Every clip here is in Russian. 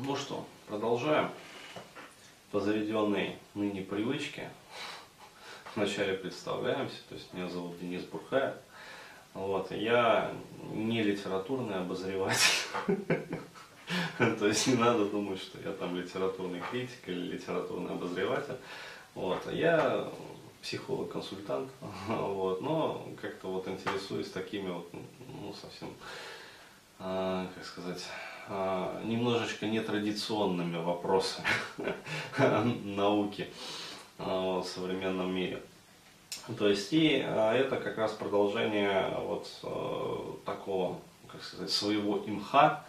Ну что, продолжаем по заведенной ныне привычке. Вначале представляемся, то есть меня зовут Денис Бурхаев. Вот, я не литературный обозреватель. То есть не надо думать, что я там литературный критик или литературный обозреватель. Вот, я психолог-консультант, вот, но как-то вот интересуюсь такими вот, ну, совсем, а, как сказать, немножечко нетрадиционными вопросами науки а, в современном мире. То есть и а, это как раз продолжение вот такого, как сказать, своего имха,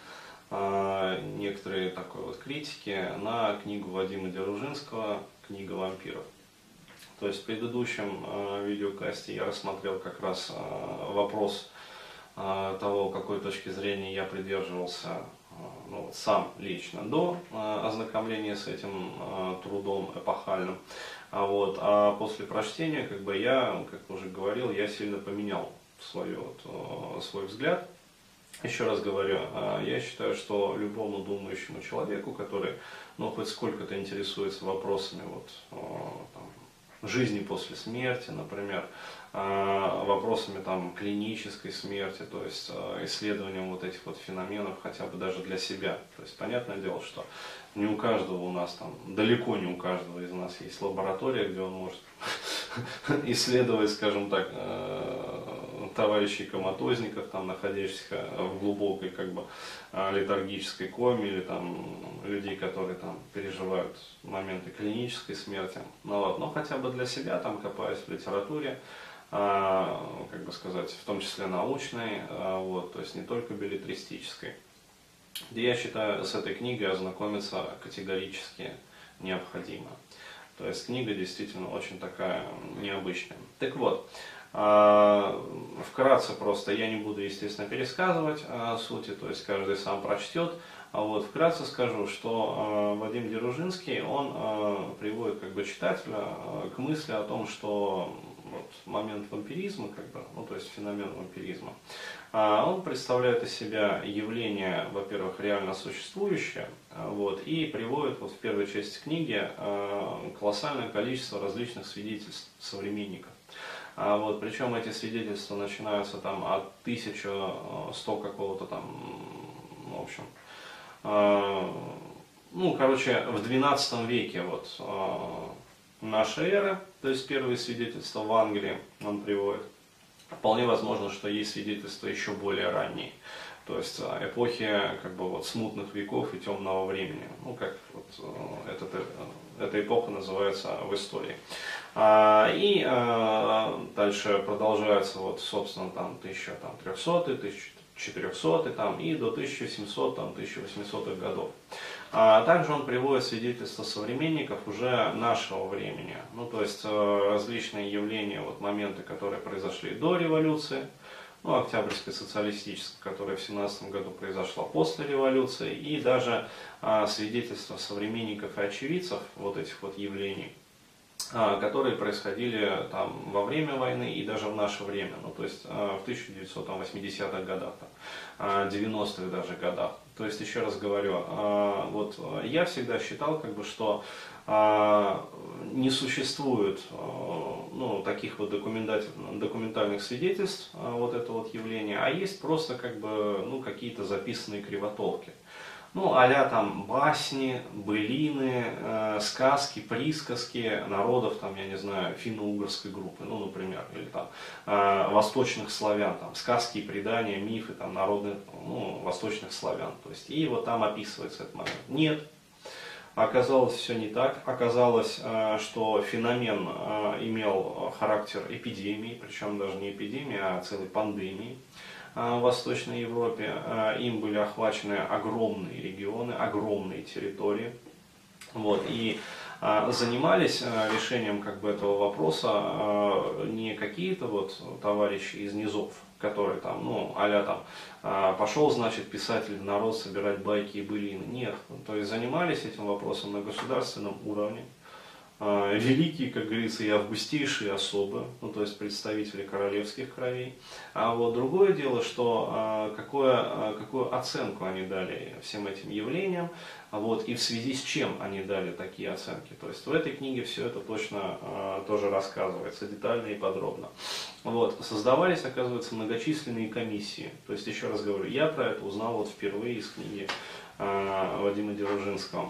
некоторые такой вот критики на книгу Вадима Деружинского «Книга вампиров». То есть в предыдущем видеокасте я рассмотрел как раз вопрос того, какой точки зрения я придерживался ну, сам лично до э, ознакомления с этим э, трудом эпохальным. А, вот, а после прочтения, как бы я, как уже говорил, я сильно поменял свой, вот, э, свой взгляд. Еще раз говорю, я считаю, что любому думающему человеку, который ну, хоть сколько-то интересуется вопросами вот, там, жизни после смерти, например, вопросами там клинической смерти, то есть а, исследованием вот этих вот феноменов хотя бы даже для себя. То есть понятное дело, что не у каждого у нас там, далеко не у каждого из нас есть лаборатория, где он может исследовать, скажем так, э, товарищей коматозников, там, находящихся в глубокой как бы летаргической коме, или там людей, которые там переживают моменты клинической смерти. Ну, вот. Но хотя бы для себя, там, копаясь в литературе, как бы сказать, в том числе научной, а, вот, то есть не только билетристической. Я считаю, с этой книгой ознакомиться категорически необходимо. То есть книга действительно очень такая необычная. Так вот, а, вкратце просто, я не буду, естественно, пересказывать сути, то есть каждый сам прочтет. А вот вкратце скажу, что Вадим Деружинский, он приводит как бы читателя к мысли о том, что вот, момент вампиризма, бы, ну, то есть феномен вампиризма, а он представляет из себя явление, во-первых, реально существующее, а, вот, и приводит вот в первой части книги а, колоссальное количество различных свидетельств современников. Вот, причем эти свидетельства начинаются там от 1100 какого-то там, в общем, ну, короче, в 12 веке вот нашей эры, то есть первые свидетельства в Англии он приводит. Вполне возможно, что есть свидетельства еще более ранние. То есть а, эпохи как бы вот смутных веков и темного времени. Ну, как вот э, этот, э, эта эпоха называется в истории. А, и а, дальше продолжается вот, собственно, там 1300, 1400 там, и до 1700, там, 1800 годов. А также он приводит свидетельства современников уже нашего времени, ну то есть э, различные явления, вот моменты, которые произошли до революции, ну, Октябрьской социалистической, которая в 17 году произошла после революции, и даже а, свидетельства современников и очевидцев вот этих вот явлений, которые происходили там во время войны и даже в наше время, ну то есть а, в 1980-х годах, там, 90-х а, даже годах. То есть, еще раз говорю, вот я всегда считал, как бы, что не существует ну, таких вот документальных свидетельств вот это вот явление, а есть просто как бы ну, какие-то записанные кривотолки ну, а там басни, былины, э, сказки, присказки народов, там, я не знаю, финно-угорской группы, ну, например, или там э, восточных славян, там, сказки предания, мифы, там, народных, ну, восточных славян, то есть, и вот там описывается этот момент. Нет, оказалось все не так, оказалось, э, что феномен э, имел характер эпидемии, причем даже не эпидемии, а целой пандемии, в Восточной Европе. А, им были охвачены огромные регионы, огромные территории. Вот, и а, занимались решением как бы, этого вопроса не какие-то вот товарищи из низов, которые там, ну, а там, пошел, значит, писатель народ собирать байки и былины. Нет, то есть занимались этим вопросом на государственном уровне, великие, как говорится, и августейшие особы, ну, то есть представители королевских кровей. А вот другое дело, что э, какое, э, какую оценку они дали всем этим явлениям, вот, и в связи с чем они дали такие оценки. То есть в этой книге все это точно тоже рассказывается, детально и подробно. Вот, создавались, оказывается, многочисленные комиссии. То есть, еще раз говорю, я про это узнал вот впервые из книги Вадима Деружинского.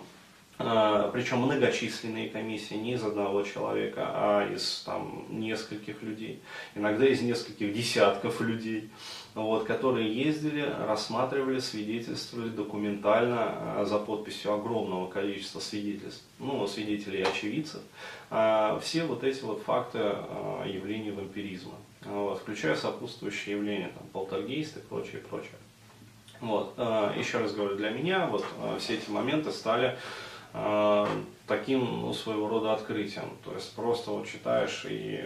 А, причем многочисленные комиссии, не из одного человека, а из там, нескольких людей, иногда из нескольких десятков людей, вот, которые ездили, рассматривали, свидетельствовали документально а, за подписью огромного количества свидетельств, ну, свидетелей и очевидцев, а, все вот эти вот факты явлений вампиризма, вот, включая сопутствующие явления, там, полтергейсты и прочее, прочее. Вот, еще раз говорю, для меня вот все эти моменты стали э, таким ну, своего рода открытием. То есть просто вот читаешь и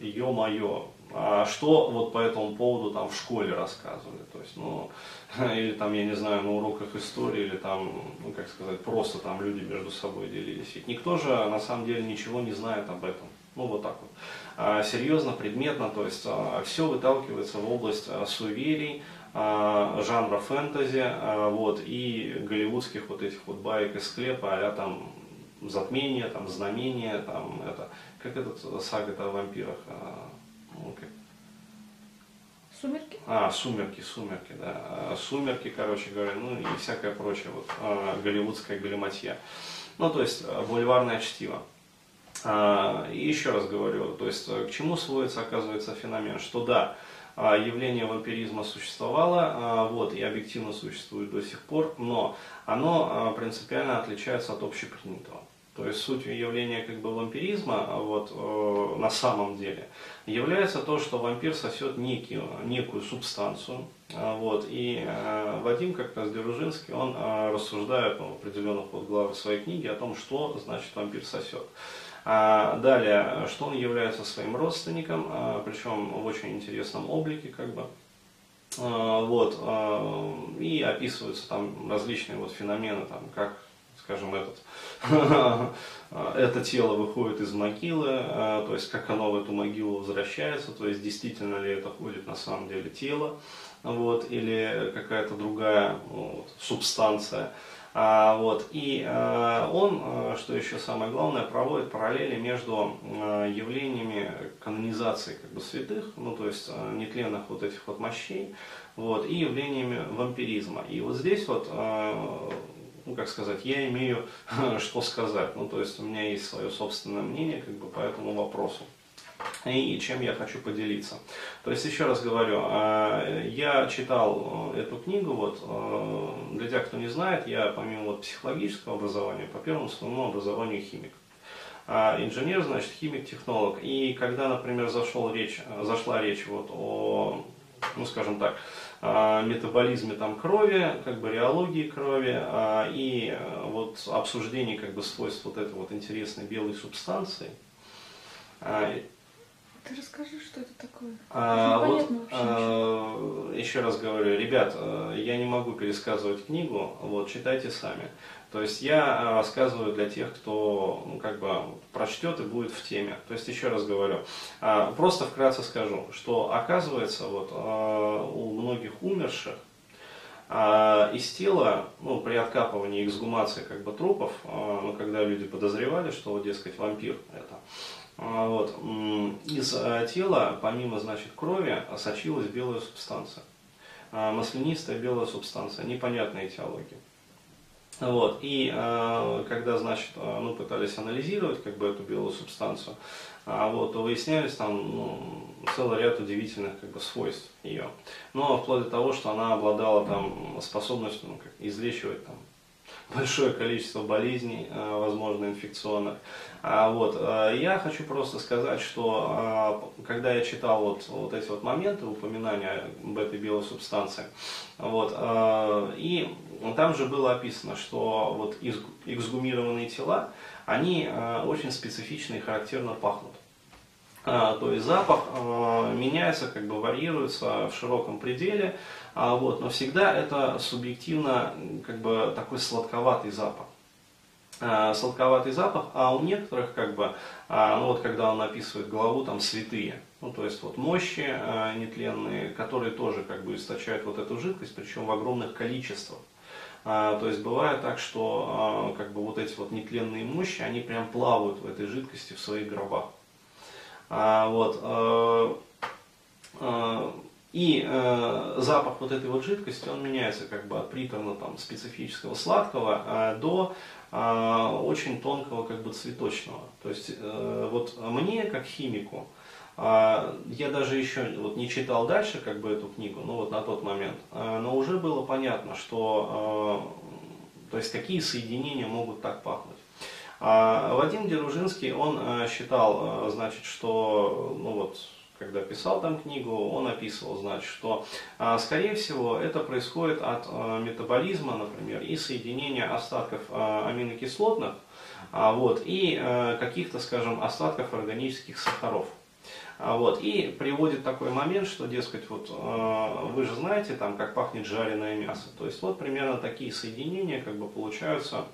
ё-моё, а что вот по этому поводу там в школе рассказывали, то есть, ну, или там, я не знаю, на уроках истории, или там, ну, как сказать, просто там люди между собой делились. Ведь никто же на самом деле ничего не знает об этом. Ну, вот так вот. А, серьезно, предметно, то есть а, все выталкивается в область а, суеверий, жанра фэнтези, а, вот, и голливудских вот этих вот баек из склепа, а там затмение, там знамение, там это, как этот сага о вампирах, а, ну, как... Сумерки? А, сумерки, сумерки, да. Сумерки, короче говоря, ну и всякое прочее, вот, голливудская галиматья. Ну, то есть, бульварное чтиво. И еще раз говорю, то есть, к чему сводится, оказывается, феномен, что да, а, явление вампиризма существовало, а, вот, и объективно существует до сих пор, но оно а, принципиально отличается от общепринятого. То есть суть явления как бы вампиризма вот, э, на самом деле является то, что вампир сосет некий, некую субстанцию. Вот, и э, Вадим, как раз Деружинский, он э, рассуждает ну, в определенных вот главах своей книги о том, что значит вампир сосет. А далее, что он является своим родственником, а, причем в очень интересном облике, как бы. А, вот, и описываются там различные вот феномены, там, как, скажем, этот, это тело выходит из могилы, то есть как оно в эту могилу возвращается, то есть действительно ли это ходит на самом деле тело, вот, или какая-то другая вот, субстанция. А, вот, и а, он, а, что еще самое главное, проводит параллели между явлениями канонизации как бы, святых, ну то есть нетленных вот этих вот мощей, вот, и явлениями вампиризма. И вот здесь вот ну, как сказать, я имею что сказать. Ну, то есть у меня есть свое собственное мнение как бы, по этому вопросу и чем я хочу поделиться. То есть, еще раз говорю, а, я читал э, эту книгу, вот, э, для тех, кто не знает, я помимо вот психологического образования, по первому своему образованию химик. А инженер, значит, химик-технолог. И когда, например, зашел речь, зашла речь вот о, ну, скажем так, метаболизме там крови, как бы реологии крови а, и э, вот обсуждении как бы свойств вот этой вот интересной белой субстанции, ты расскажи, что это такое. А, вот, а, еще раз говорю, ребят, э, я не могу пересказывать книгу, вот читайте сами. То есть я э, рассказываю для тех, кто ну, как бы прочтет и будет в теме. То есть еще раз говорю, а, просто вкратце скажу, что оказывается вот э, у многих умерших из тела, ну, при откапывании эксгумации как бы трупов, ну, когда люди подозревали, что, дескать, вампир это, а, вот. Из э, тела, помимо значит, крови, сочилась белая субстанция. А, маслянистая белая субстанция, непонятная этиология. Вот. И э, когда, значит, ну, пытались анализировать как бы, эту белую субстанцию, вот, то выяснялись там ну, целый ряд удивительных как бы, свойств ее. Но вплоть до того, что она обладала там, способностью ну, как, излечивать там, большое количество болезней, э, возможно, инфекционных. А вот, э, я хочу просто сказать, что э, когда я читал вот, вот эти вот моменты упоминания об этой белой субстанции, вот, и там же было описано, что вот эксгумированные тела, они очень специфично и характерно пахнут. А, то есть запах а, меняется, как бы варьируется в широком пределе, а, вот, но всегда это субъективно как бы такой сладковатый запах. сладковатый запах, а у некоторых, как бы, ну вот когда он описывает главу, там святые, ну то есть вот мощи нетленные, которые тоже как бы источают вот эту жидкость, причем в огромных количествах. То есть бывает так, что как бы вот эти вот нетленные мощи, они прям плавают в этой жидкости в своих гробах. А, вот, а, а, и э, запах вот этой вот жидкости, он меняется как бы от приторно там специфического сладкого э, до э, очень тонкого как бы цветочного. То есть э, вот мне как химику, э, я даже еще вот не читал дальше как бы эту книгу, ну вот на тот момент, э, но уже было понятно, что э, то есть какие соединения могут так пахнуть. А Вадим Деружинский, он э, считал, э, значит, что ну вот когда писал там книгу, он описывал, значит, что, а, скорее всего, это происходит от а, метаболизма, например, и соединения остатков а, аминокислотных, вот, и каких-то, скажем, остатков органических сахаров. Вот, и приводит такой момент, что, дескать, вот вы же знаете, там, как пахнет жареное мясо. То есть вот примерно такие соединения как бы получаются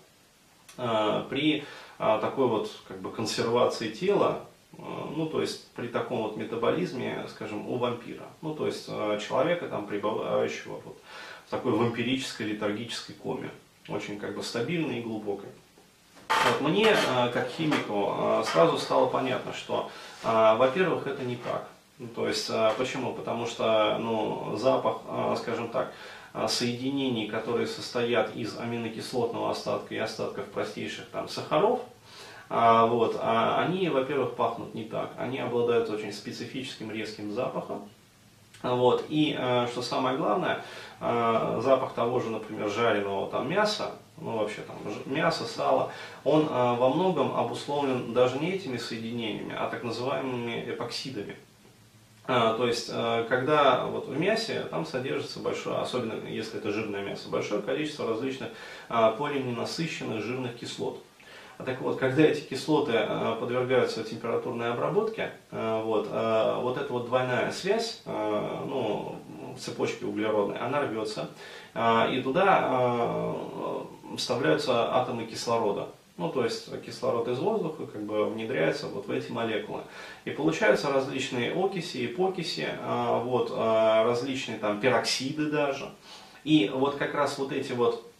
при такой вот как бы консервации тела, Э, ну, то есть при таком вот метаболизме, скажем, у вампира. Ну, то есть э, человека, там, пребывающего вот в такой вампирической летаргической коме, очень как бы стабильной и глубокой. Вот мне, э, как химику, сразу стало понятно, что, во-первых, это не так. Ну, то есть, почему? Потому что, ну, запах, скажем так, соединений, которые состоят из аминокислотного остатка и остатков простейших там сахаров, а, вот, а они, во-первых, пахнут не так. Они обладают очень специфическим резким запахом. Вот, и что самое главное, запах того же, например, жареного там мяса, ну вообще там мясо, сало, он во многом обусловлен даже не этими соединениями, а так называемыми эпоксидами. То есть, когда вот в мясе там содержится большое, особенно если это жирное мясо, большое количество различных полиненасыщенных жирных кислот. А так вот, когда эти кислоты э, подвергаются температурной обработке, э, вот, э, вот эта вот двойная связь ну, в цепочке углеродной, она рвется, и туда вставляются атомы кислорода. Ну, то есть кислород из воздуха как бы внедряется вот в эти молекулы. И получаются различные окиси и покиси, вот, различные там пероксиды даже. И вот как раз вот эти вот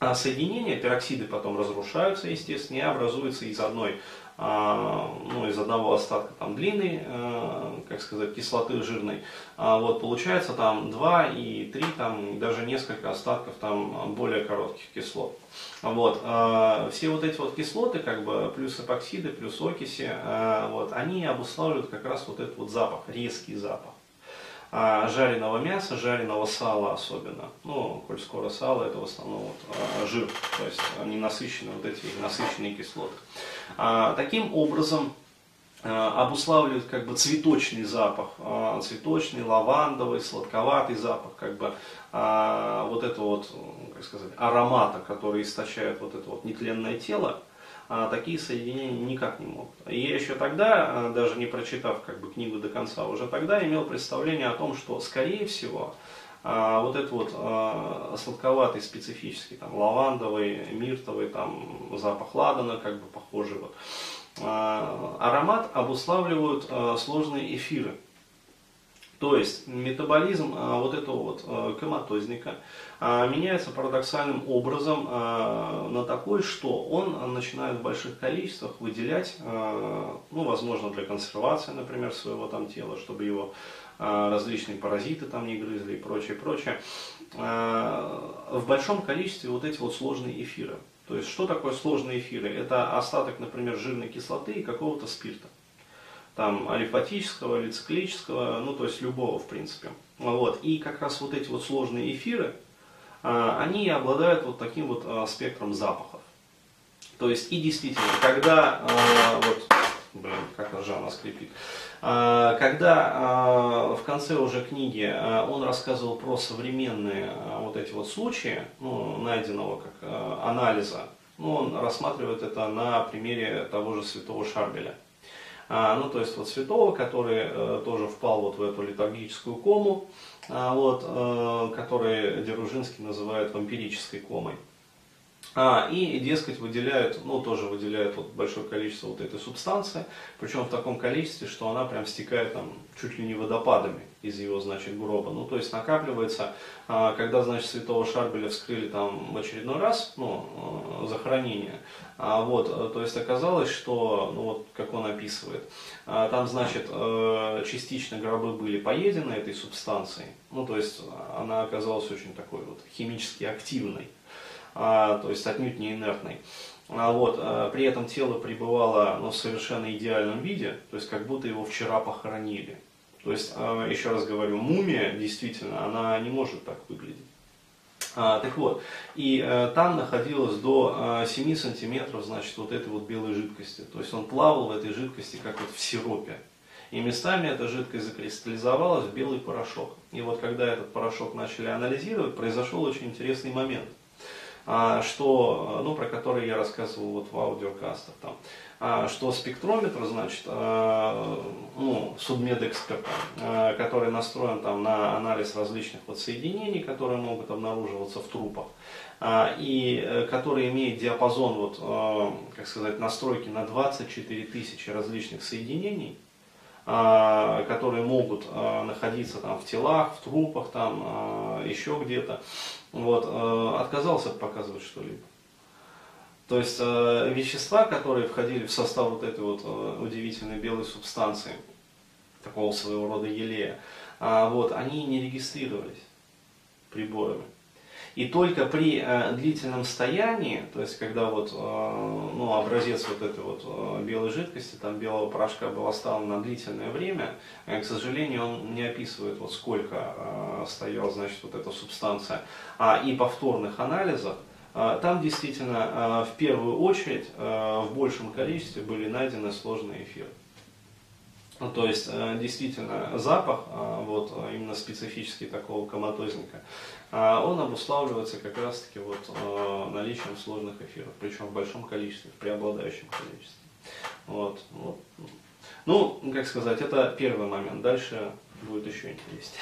а соединения, пероксиды потом разрушаются, естественно, и образуются из одной а, ну, из одного остатка там длинной, э, как сказать, кислоты жирной, а вот получается там два и три, там даже несколько остатков там более коротких кислот. Вот, э, все вот эти вот кислоты, как бы, плюс эпоксиды, плюс окиси, э, вот, они обуславливают как раз вот этот вот запах, резкий запах а жареного мяса, жареного сала особенно. Ну, коль скоро сало, это в основном вот, а, жир, то есть они насыщены, вот эти насыщенные кислоты. А, таким образом, а, обуславливает как бы цветочный запах, а, цветочный, лавандовый, сладковатый запах, как бы вот это вот, как сказать, аромата, который источает вот это вот нетленное тело, а такие соединения никак не могут. И я еще тогда, а, даже не прочитав как бы, книгу до конца, уже тогда имел представление о том, что, скорее всего, а, вот этот вот а, сладковатый специфический, там, лавандовый, миртовый, там, запах ладана, как бы похожий, вот, аромат обуславливают сложные эфиры. То есть метаболизм а, вот этого вот а, коматозника а, меняется парадоксальным образом на такой, что он начинает в больших количествах выделять, ну, возможно, для консервации, например, своего там тела, чтобы его различные паразиты там не грызли и прочее, прочее, в большом количестве вот эти вот сложные эфиры. То есть, что такое сложные эфиры? Это остаток, например, жирной кислоты и какого-то спирта там алифатического или циклического, ну то есть любого в принципе. Вот. И как раз вот эти вот сложные эфиры, а, они обладают вот таким вот а, спектром запахов. То есть и действительно, когда а, вот, блин, как ножа она скрипит, когда в конце уже книги он рассказывал про современные вот эти вот случаи, ну, найденного как анализа, ну, он рассматривает это на примере того же святого Шарбеля. А, ну, то есть вот святого, который э, тоже впал вот в эту литургическую кому, а, вот, э, который Деружинский называет вампирической комой. А, и, дескать, выделяют, ну, тоже выделяют вот большое количество вот этой субстанции, причем в таком количестве, что она прям стекает там чуть ли не водопадами из его, значит, гроба. Ну, то есть накапливается, а, когда, значит, святого Шарбеля вскрыли там в очередной раз, ну, э, захоронение, а, вот, э, то есть оказалось, что, ну, вот, как он описывает, а, там, значит, э, частично гробы были поедены этой субстанцией, ну, то есть она оказалась очень такой вот химически активной. То есть отнюдь не инертной. Вот, при этом тело пребывало ну, в совершенно идеальном виде, то есть как будто его вчера похоронили. То есть, еще раз говорю, мумия действительно, она не может так выглядеть. А, так вот, и а, там находилось до а, 7 сантиметров, значит, вот этой вот белой жидкости. То есть он плавал в этой жидкости, как вот в сиропе. И местами эта жидкость закристаллизовалась в белый порошок. И вот когда этот порошок начали анализировать, произошел очень интересный момент – а, что, ну, про который я рассказывал вот в аудиокастах, там, а, что спектрометр, значит, а, ну, судмедэксперта, который настроен там на анализ различных вот соединений, которые могут обнаруживаться в трупах, и э, который имеет диапазон, вот, как сказать, настройки на 24 тысячи различных соединений, которые могут находиться там в телах, в трупах, там еще где-то вот, отказался показывать что-либо. То есть вещества, которые входили в состав вот этой вот удивительной белой субстанции, такого своего рода елея, а, вот, они не регистрировались приборами. И только при э, длительном стоянии, то есть когда вот, э, ну, образец вот этой вот э, белой жидкости, там белого порошка был оставлен на длительное время, э, к сожалению, он не описывает вот сколько э, стояла, значит, вот эта субстанция, а и повторных анализах, э, там действительно э, в первую очередь э, в большем количестве были найдены сложные эфиры. Ну, то есть, э, действительно, запах, э, вот э, именно специфический такого коматозника, он обуславливается как раз-таки вот наличием сложных эфиров, причем в большом количестве, в преобладающем количестве. Вот, вот. Ну, как сказать, это первый момент. Дальше будет еще интереснее.